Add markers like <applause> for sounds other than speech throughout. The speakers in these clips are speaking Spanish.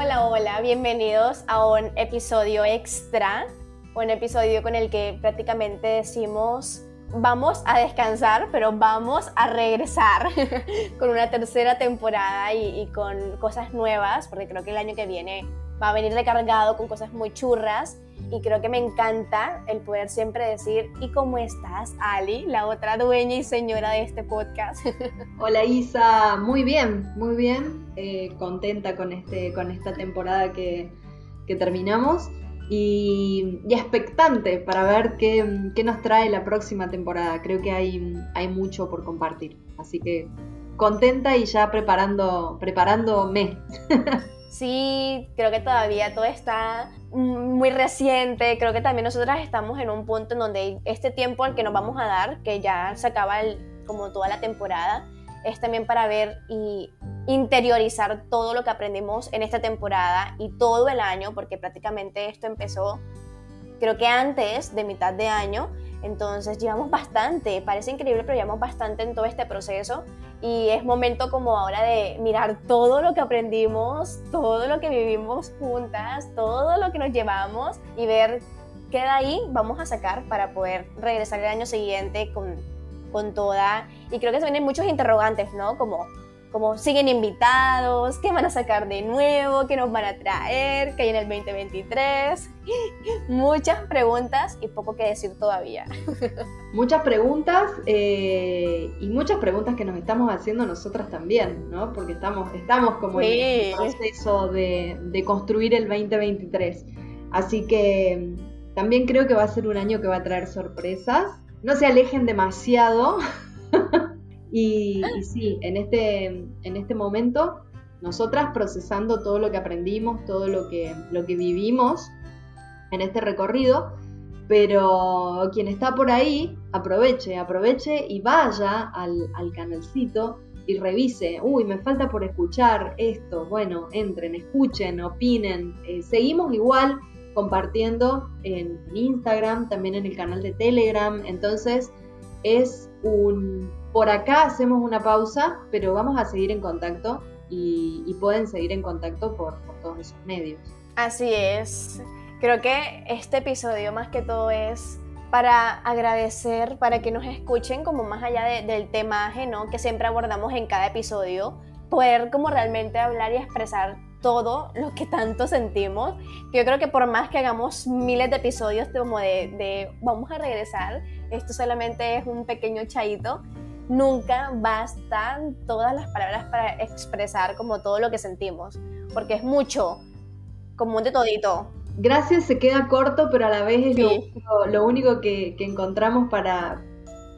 Hola, hola, bienvenidos a un episodio extra, un episodio con el que prácticamente decimos vamos a descansar, pero vamos a regresar <laughs> con una tercera temporada y, y, con cosas nuevas, porque creo que el año que viene va a venir recargado con cosas muy churras y creo que me encanta el poder siempre decir, ¿y cómo estás, Ali, la otra dueña y señora de este podcast? <laughs> Hola Isa, muy bien, muy bien, eh, contenta con, este, con esta temporada que, que terminamos y, y, expectante para ver qué, qué, nos trae la próxima temporada. Creo que hay, hay mucho por compartir, así que contenta y ya preparando, preparándome. <laughs> Sí, creo que todavía todo está muy reciente. Creo que también nosotras estamos en un punto en donde este tiempo al que nos vamos a dar, que ya se acaba como toda la temporada, es también para ver y interiorizar todo lo que aprendimos en esta temporada y todo el año, porque prácticamente esto empezó, creo que antes de mitad de año. Entonces llevamos bastante, parece increíble, pero llevamos bastante en todo este proceso y es momento como ahora de mirar todo lo que aprendimos, todo lo que vivimos juntas, todo lo que nos llevamos y ver qué de ahí vamos a sacar para poder regresar el año siguiente con, con toda. Y creo que se vienen muchos interrogantes, ¿no? Como como siguen invitados, qué van a sacar de nuevo, qué nos van a traer, qué hay en el 2023. <laughs> Muchas preguntas y poco que decir todavía. <laughs> Muchas preguntas eh, y muchas preguntas que nos estamos haciendo nosotras también, ¿no? Porque estamos, estamos como en el proceso de, de construir el 2023. Así que también creo que va a ser un año que va a traer sorpresas. No se alejen demasiado. <laughs> Y, sí, en este, en este momento, nosotras procesando todo lo que aprendimos, todo lo que, lo que vivimos en este recorrido, pero quien está por ahí, aproveche, aproveche y vaya al, al canalcito y revise, uy, me falta por escuchar esto, bueno, entren, escuchen, opinen, eh, seguimos igual compartiendo en Instagram, también en el canal de Telegram, entonces es un por acá hacemos una pausa, pero vamos a seguir en contacto y, pueden seguir en contacto por, todos esos medios. Así es. Creo que este episodio más que todo es para agradecer, para que nos escuchen como más allá del temaje, ¿no? Que siempre abordamos en cada episodio, poder como realmente hablar y expresar todo lo que tanto sentimos. Yo creo que por más que hagamos miles de episodios como de, de vamos a regresar, esto solamente es un pequeño chaito nunca bastan todas las palabras para expresar como todo lo que sentimos, porque es mucho, como un de todito. Gracias se queda corto, pero a la vez es lo, único que, encontramos para,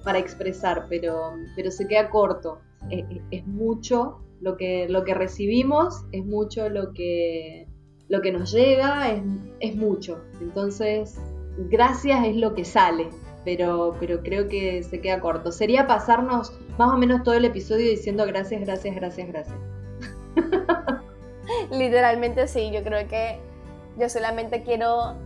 para expresar, pero, pero se queda corto. Es, mucho lo que, lo que recibimos, es mucho lo que, lo que nos llega, es, es mucho. Entonces, gracias es lo que sale pero, pero creo que se queda corto. Sería pasarnos más o menos todo el episodio diciendo gracias, gracias, gracias, gracias. <laughs> Literalmente sí, yo creo que yo solamente quiero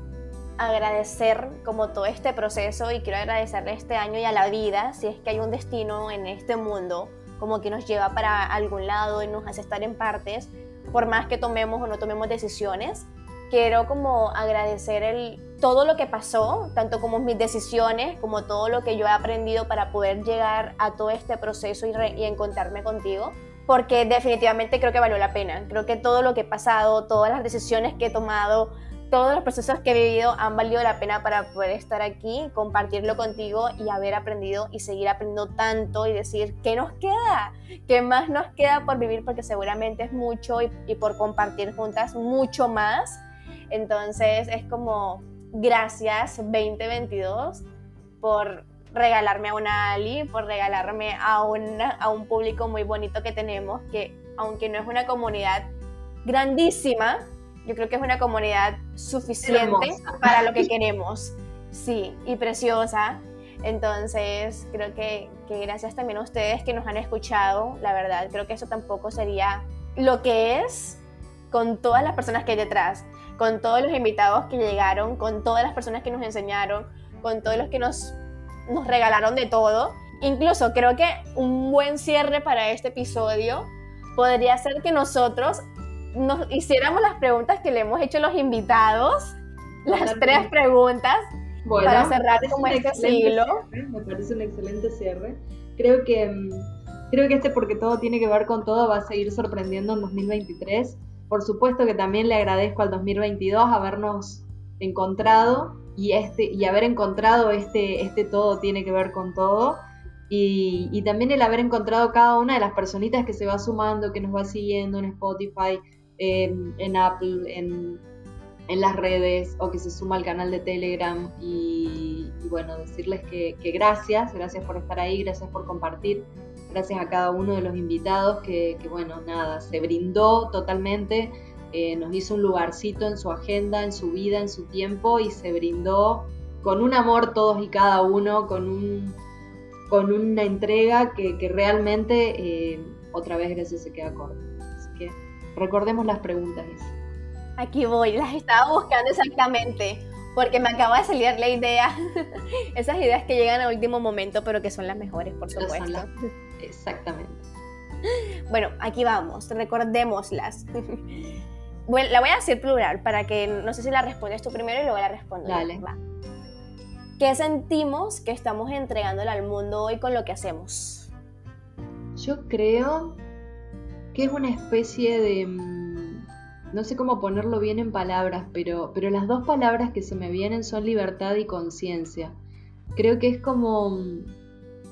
agradecer como todo este proceso y quiero agradecerle este año y a la vida, si es que hay un destino en este mundo como que nos lleva para algún lado y nos hace estar en partes, por más que tomemos o no tomemos decisiones, quiero como agradecer el, todo lo que pasó, tanto como mis decisiones, como todo lo que yo he aprendido para poder llegar a todo este proceso y, encontrarme contigo, porque definitivamente creo que valió la pena. Creo que todo lo que he pasado, todas las decisiones que he tomado, todos los procesos que he vivido han valido la pena para poder estar aquí, compartirlo contigo y haber aprendido y seguir aprendiendo tanto y decir, ¿qué nos queda? ¿Qué más nos queda por vivir? Porque seguramente es mucho y por compartir juntas mucho más entonces es como, gracias 2022 por regalarme a una Ali, por regalarme a, a un público muy bonito que tenemos, que aunque no es una comunidad grandísima, yo creo que es una comunidad suficiente para lo que queremos. Sí, y preciosa. Entonces, creo que, que, gracias también a ustedes que nos han escuchado, la verdad, creo que eso tampoco sería lo que es con todas las personas que hay detrás con todos los invitados que llegaron, con todas las personas que nos enseñaron, con todos los que nos, nos regalaron de todo. Incluso creo que un buen cierre para este episodio podría ser que nosotros nos hiciéramos las preguntas que le hemos hecho a los invitados, las tres preguntas, para cerrar como este siglo. me parece un excelente cierre. Creo que, mm, creo que este porque todo tiene que ver con todo va a seguir sorprendiendo en 2023. Por supuesto que también le agradezco al 2022 habernos encontrado y, este, y haber encontrado este, este todo tiene que ver con todo. Y, también el haber encontrado cada una de las personitas que se va sumando, que nos va siguiendo en Spotify, en, Apple, en, las redes o que se suma al canal de Telegram. Y, bueno, decirles que, gracias, gracias por estar ahí, gracias por compartir, gracias a cada uno de los invitados que, que bueno, nada, se brindó totalmente eh, nos hizo un lugarcito en su agenda, en su vida, en su tiempo y se brindó con un amor todos y cada uno, con, un, con una entrega que, realmente eh, otra vez gracias se queda corta. Así que recordemos las preguntas. Aquí voy, las estaba buscando exactamente, porque me acaba de salir la idea, <laughs> esas ideas que llegan a último momento, pero que son las mejores, por supuesto. Exactamente. Bueno, aquí vamos, recordémoslas. Bueno, la voy a decir plural para que no sé si la respondes tú primero y luego la respondo. Dale. ¿Qué sentimos que estamos entregándole al mundo hoy con lo que hacemos? Yo creo que es una especie de... Mm, no sé cómo ponerlo bien en palabras, pero, pero las dos palabras que se me vienen son libertad y conciencia. Creo que es como mm,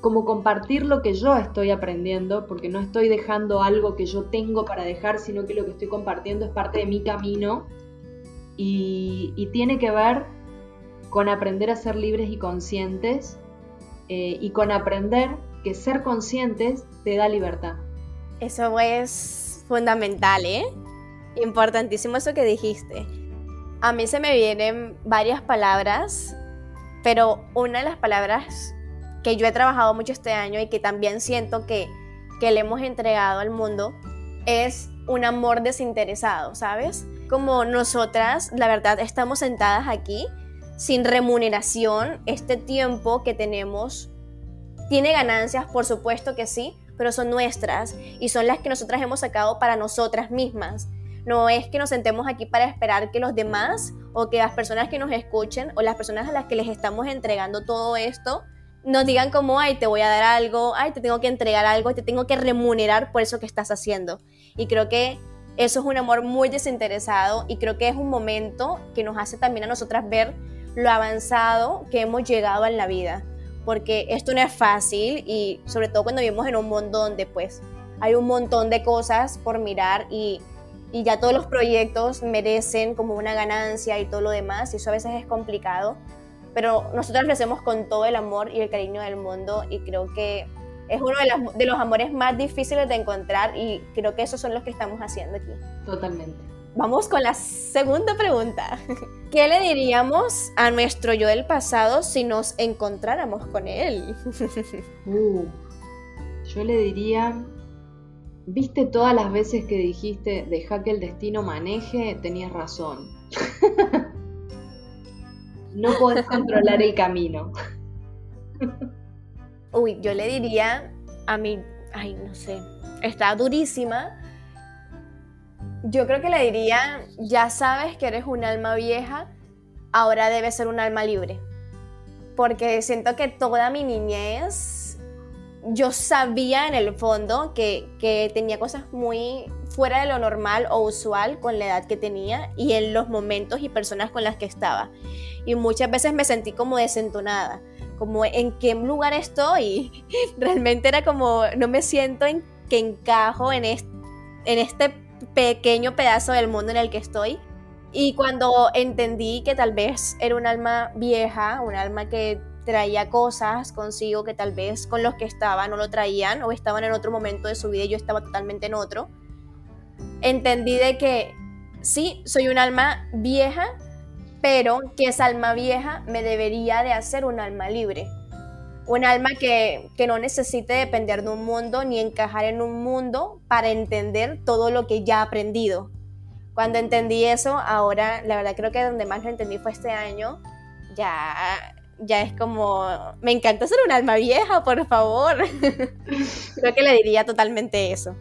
como compartir lo que yo estoy aprendiendo, porque no estoy dejando algo que yo tengo para dejar, sino que lo que estoy compartiendo es parte de mi camino y, tiene que ver con aprender a ser libres y conscientes eh, y con aprender que ser conscientes te da libertad. Eso es fundamental, ¿eh? Importantísimo eso que dijiste. A mí se me vienen varias palabras, pero una de las palabras que yo he trabajado mucho este año y que también siento que, que le hemos entregado al mundo es un amor desinteresado, ¿sabes? Como nosotras, la verdad, estamos sentadas aquí sin remuneración, este tiempo que tenemos tiene ganancias, por supuesto que sí, pero son nuestras y son las que nosotras hemos sacado para nosotras mismas. No es que nos sentemos aquí para esperar que los demás o que las personas que nos escuchen o las personas a las que les estamos entregando todo esto nos digan como, ay, te voy a dar algo, ay, te tengo que entregar algo, te tengo que remunerar por eso que estás haciendo. Y creo que eso es un amor muy desinteresado y creo que es un momento que nos hace también a nosotras ver lo avanzado que hemos llegado en la vida. Porque esto no es fácil y sobre todo cuando vivimos en un mundo donde pues hay un montón de cosas por mirar y, y ya todos los proyectos merecen como una ganancia y todo lo demás y eso a veces es complicado pero nosotros lo hacemos con todo el amor y el cariño del mundo y creo que es uno de, los amores más difíciles de encontrar y creo que esos son los que estamos haciendo aquí. Totalmente. Vamos con la segunda pregunta. <laughs> ¿Qué le diríamos a nuestro yo del pasado si nos encontráramos con él? <laughs> Uh, yo le diría, viste todas las veces que dijiste, deja que el destino maneje, tenías razón. <laughs> no puedes controlar el camino. <laughs> Uy, yo le diría a mí, ay, no sé, está durísima. Yo creo que le diría, ya sabes que eres un alma vieja, ahora debes ser un alma libre. Porque siento que toda mi niñez, yo sabía en el fondo que, que tenía cosas muy fuera de lo normal o usual con la edad que tenía y en los momentos y personas con las que estaba. Y muchas veces me sentí como desentonada, como en qué lugar estoy. <laughs> Realmente era como, no me siento en que encajo en este, en este pequeño pedazo del mundo en el que estoy. Y cuando entendí que tal vez era un alma vieja, un alma que traía cosas consigo que tal vez con los que estaba no lo traían o estaban en otro momento de su vida y yo estaba totalmente en otro, entendí de que sí, soy un alma vieja, pero que esa alma vieja me debería de hacer un alma libre. Un alma que, que, no necesite depender de un mundo ni encajar en un mundo para entender todo lo que ya he aprendido. Cuando entendí eso, ahora la verdad creo que donde más lo entendí fue este año, ya, ya es como, me encanta ser un alma vieja, por favor. <laughs> creo que le diría totalmente eso.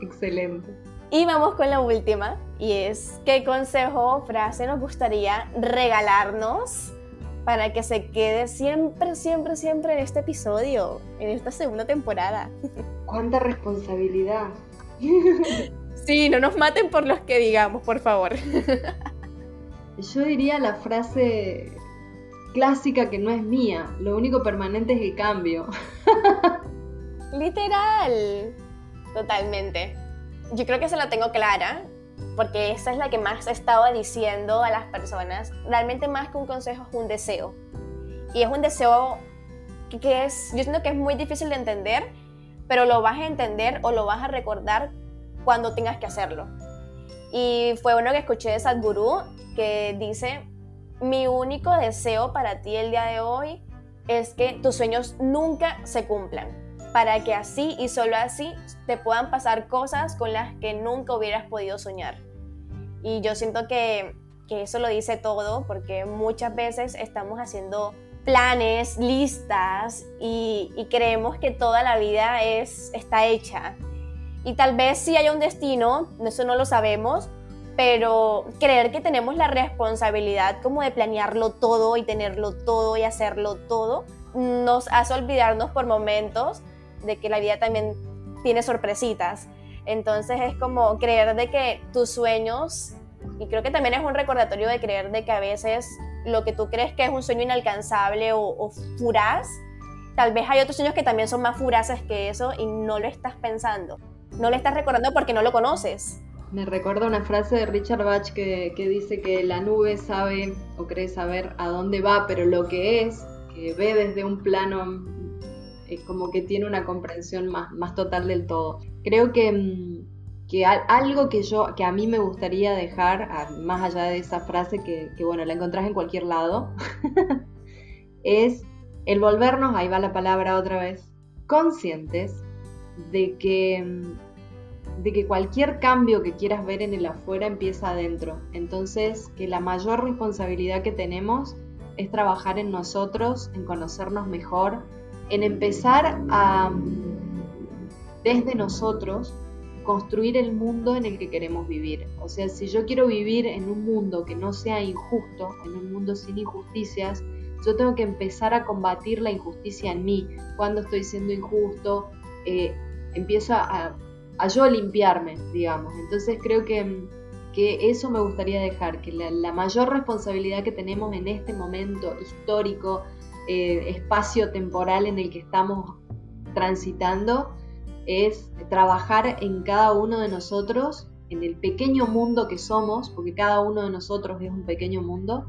Excelente. Y vamos con la última, y es, ¿qué consejo o frase nos gustaría regalarnos para que se quede siempre, siempre, siempre en este episodio, en esta segunda temporada? <laughs> ¡Cuánta responsabilidad! Sí, no nos maten por los que digamos, por favor. <laughs> Yo diría la frase clásica que no es mía, lo único permanente es el cambio. <laughs> Literal. Totalmente. Yo creo que se la tengo clara, porque esa es la que más he estado diciendo a las personas. Realmente más que un consejo es un deseo. Y es un deseo que, es, yo siento que es muy difícil de entender, pero lo vas a entender o lo vas a recordar cuando tengas que hacerlo. Y fue uno que escuché de Sadhguru que dice, mi único deseo para ti el día de hoy es que tus sueños nunca se cumplan, para que así y solo así te puedan pasar cosas con las que nunca hubieras podido soñar. Y yo siento que, que eso lo dice todo, porque muchas veces estamos haciendo planes, listas y, creemos que toda la vida es, está hecha. Y tal vez sí haya un destino, eso no lo sabemos, pero creer que tenemos la responsabilidad como de planearlo todo y tenerlo todo y hacerlo todo, nos hace olvidarnos por momentos de que la vida también tiene sorpresitas. Entonces es como creer de que tus sueños, y creo que también es un recordatorio de creer de que a veces lo que tú crees que es un sueño inalcanzable o, o furaz, tal vez hay otros sueños que también son más furaces que eso y no lo estás pensando. No lo estás recordando porque no lo conoces. Me recuerda una frase de Richard Bach que, dice que la nube sabe o cree saber a dónde va, pero lo que es, que ve desde un plano, es como que tiene una comprensión más, más total del todo. Creo que, mm, que algo que yo, que a mí me gustaría dejar, más allá de esa frase que, que bueno, la encontrás en cualquier lado, <laughs> es el volvernos, ahí va la palabra otra vez, conscientes de que mm, de que cualquier cambio que quieras ver en el afuera empieza adentro. Entonces, que la mayor responsabilidad que tenemos es trabajar en nosotros, en conocernos mejor, en empezar a, desde nosotros, construir el mundo en el que queremos vivir. O sea, si yo quiero vivir en un mundo que no sea injusto, en un mundo sin injusticias, yo tengo que empezar a combatir la injusticia en mí. Cuando estoy siendo injusto, eh, empiezo a a yo limpiarme, digamos. Entonces creo que, que eso me gustaría dejar, que la, mayor responsabilidad que tenemos en este momento histórico, eh, espacio temporal en el que estamos transitando, es trabajar en cada uno de nosotros, en el pequeño mundo que somos, porque cada uno de nosotros es un pequeño mundo,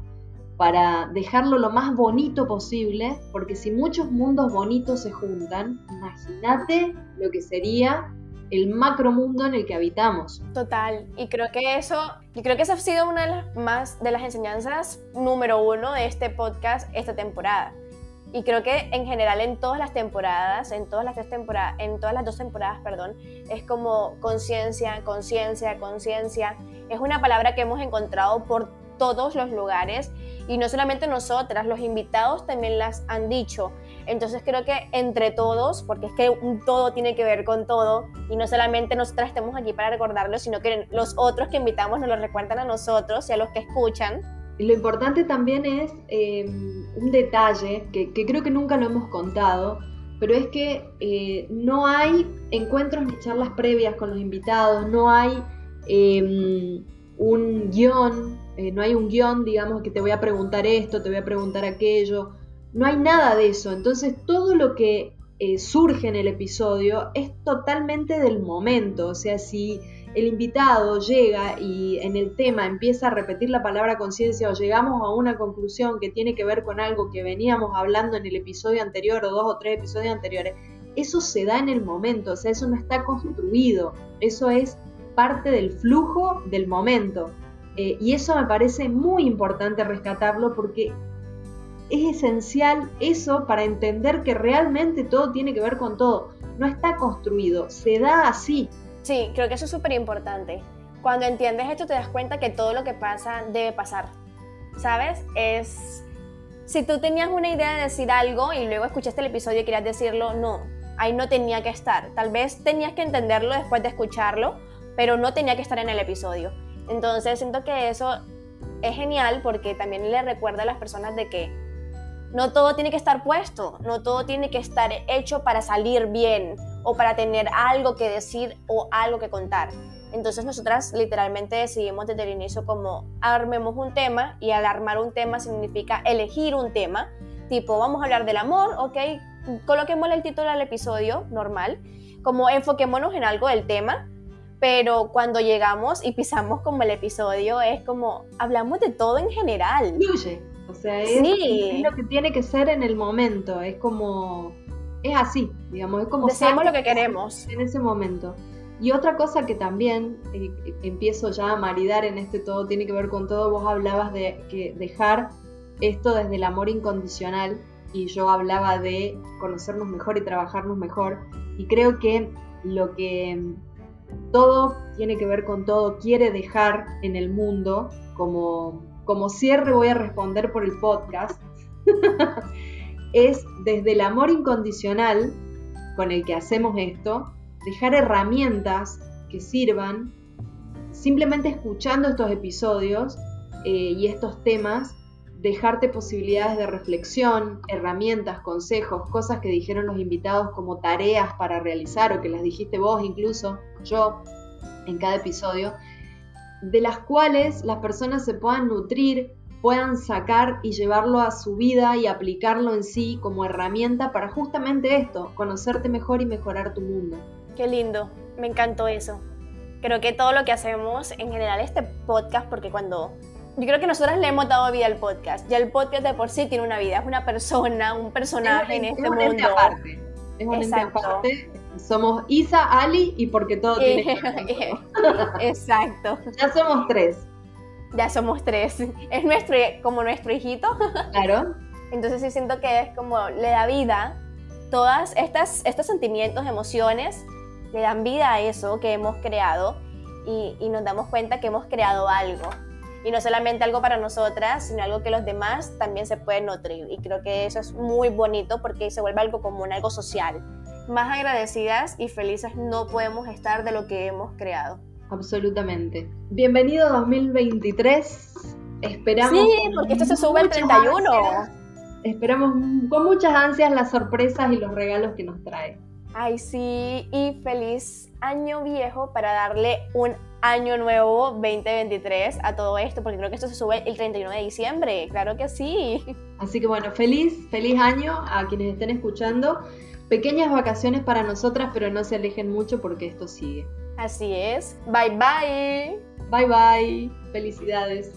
para dejarlo lo más bonito posible, porque si muchos mundos bonitos se juntan, imagínate lo que sería el macromundo en el que habitamos. Total, y creo que eso, yo creo que esa ha sido una de las más de las enseñanzas número uno de este podcast esta temporada. Y creo que en general en todas las temporadas, en todas las tres temporadas, en todas las dos temporadas, perdón, es como conciencia, conciencia, conciencia. Es una palabra que hemos encontrado por todos los lugares y no solamente nosotras, los invitados también las han dicho. Entonces creo que entre todos, porque es que todo tiene que ver con todo y no solamente nosotras estamos aquí para recordarlo, sino que los otros que invitamos nos lo recuerdan a nosotros y a los que escuchan. Lo importante también es eh, un detalle que, creo que nunca lo hemos contado, pero es que eh, no hay encuentros ni charlas previas con los invitados, no hay eh, un guion eh, no hay un guion, digamos, que te voy a preguntar esto, te voy a preguntar aquello, no hay nada de eso, entonces todo lo que eh, surge en el episodio es totalmente del momento, o sea, si el invitado llega y en el tema empieza a repetir la palabra conciencia o llegamos a una conclusión que tiene que ver con algo que veníamos hablando en el episodio anterior o dos o tres episodios anteriores, eso se da en el momento, o sea, eso no está construido, eso es parte del flujo del momento. Eh, y eso me parece muy importante rescatarlo porque es esencial eso para entender que realmente todo tiene que ver con todo. No está construido, se da así. Sí, creo que eso es súper importante. Cuando entiendes esto te das cuenta que todo lo que pasa debe pasar. ¿Sabes? Es... Si tú tenías una idea de decir algo y luego escuchaste el episodio y querías decirlo, no, ahí no tenía que estar. Tal vez tenías que entenderlo después de escucharlo, pero no tenía que estar en el episodio. Entonces siento que eso es genial porque también le recuerda a las personas de que no todo tiene que estar puesto, no todo tiene que estar hecho para salir bien o para tener algo que decir o algo que contar. Entonces nosotras literalmente decidimos desde el inicio como armemos un tema y al armar un tema significa elegir un tema, tipo vamos a hablar del amor, ok, coloquémosle el título al episodio normal, como enfoquémonos en algo del tema, pero cuando llegamos y pisamos como el episodio es como hablamos de todo en general. Fluye, o sea, es, lo que tiene que ser en el momento, es como, es así, digamos, es como... Decimos lo que queremos. En ese momento. Y otra cosa que también eh, empiezo ya a maridar en este todo, tiene que ver con todo, vos hablabas de que dejar esto desde el amor incondicional y yo hablaba de conocernos mejor y trabajarnos mejor. Y creo que lo que todo tiene que ver con todo, quiere dejar en el mundo, como, como cierre voy a responder por el podcast, <laughs> es desde el amor incondicional con el que hacemos esto, dejar herramientas que sirvan, simplemente escuchando estos episodios eh, y estos temas, dejarte posibilidades de reflexión, herramientas, consejos, cosas que dijeron los invitados como tareas para realizar o que las dijiste vos incluso, yo, en cada episodio, de las cuales las personas se puedan nutrir, puedan sacar y llevarlo a su vida y aplicarlo en sí como herramienta para justamente esto, conocerte mejor y mejorar tu mundo. Qué lindo, me encantó eso. Creo que todo lo que hacemos, en general este podcast, porque cuando... Yo creo que nosotras le hemos dado vida al podcast. Ya el podcast de por sí tiene una vida, es una persona, un personaje en este mundo. Es un ente aparte. Somos Isa, Ali y porque todo tiene que ver <laughs> Exacto. ya somos tres. Ya somos tres. Es nuestro, como nuestro hijito. Claro. Entonces sí siento que es como le da vida todas estas estos sentimientos, emociones le dan vida a eso que hemos creado y, nos damos cuenta que hemos creado algo. Y no solamente algo para nosotras, sino algo que los demás también se pueden nutrir. Y creo que eso es muy bonito porque se vuelve algo común, algo social. Más agradecidas y felices no podemos estar de lo que hemos creado. Absolutamente. Bienvenido 2023. Esperamos. Sí, porque esto se sube el 31. esperamos con muchas ansias las sorpresas y los regalos que nos trae. Ay, sí, y feliz año viejo para darle un año nuevo 2023 a todo esto, porque creo que esto se sube el 31 de diciembre, claro que sí. Así que bueno, feliz, feliz año a quienes estén escuchando. Pequeñas vacaciones para nosotras, pero no se alejen mucho porque esto sigue. Así es. Bye bye. Bye bye. Felicidades.